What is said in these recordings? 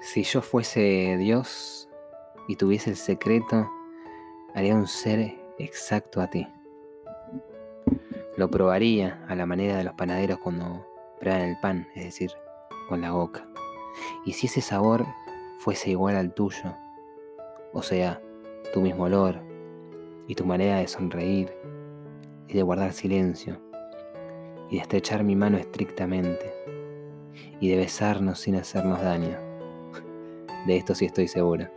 Si yo fuese Dios y tuviese el secreto, haría un ser exacto a ti. Lo probaría a la manera de los panaderos cuando prueban el pan, es decir, con la boca. Y si ese sabor fuese igual al tuyo, o sea, tu mismo olor y tu manera de sonreír y de guardar silencio y de estrechar mi mano estrictamente y de besarnos sin hacernos daño. De esto sí estoy segura.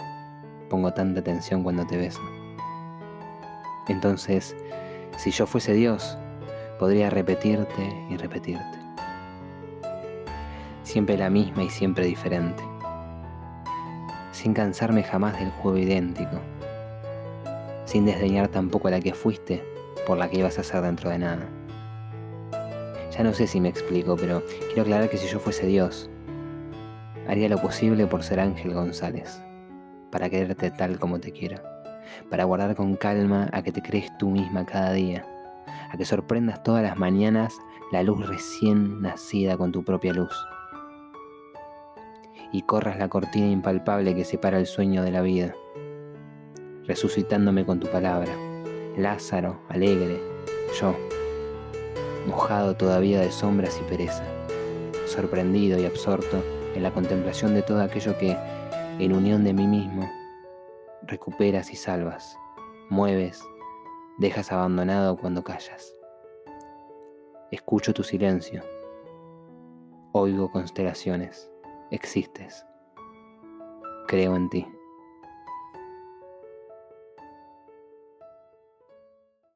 Pongo tanta atención cuando te beso. Entonces, si yo fuese Dios, podría repetirte y repetirte. Siempre la misma y siempre diferente. Sin cansarme jamás del juego idéntico. Sin desdeñar tampoco la que fuiste por la que ibas a ser dentro de nada. Ya no sé si me explico, pero quiero aclarar que si yo fuese Dios, haría lo posible por ser Ángel González, para quererte tal como te quiero, para guardar con calma a que te crees tú misma cada día, a que sorprendas todas las mañanas la luz recién nacida con tu propia luz, y corras la cortina impalpable que separa el sueño de la vida, resucitándome con tu palabra, Lázaro, alegre, yo mojado todavía de sombras y pereza, sorprendido y absorto en la contemplación de todo aquello que, en unión de mí mismo, recuperas y salvas, mueves, dejas abandonado cuando callas. Escucho tu silencio, oigo constelaciones, existes, creo en ti.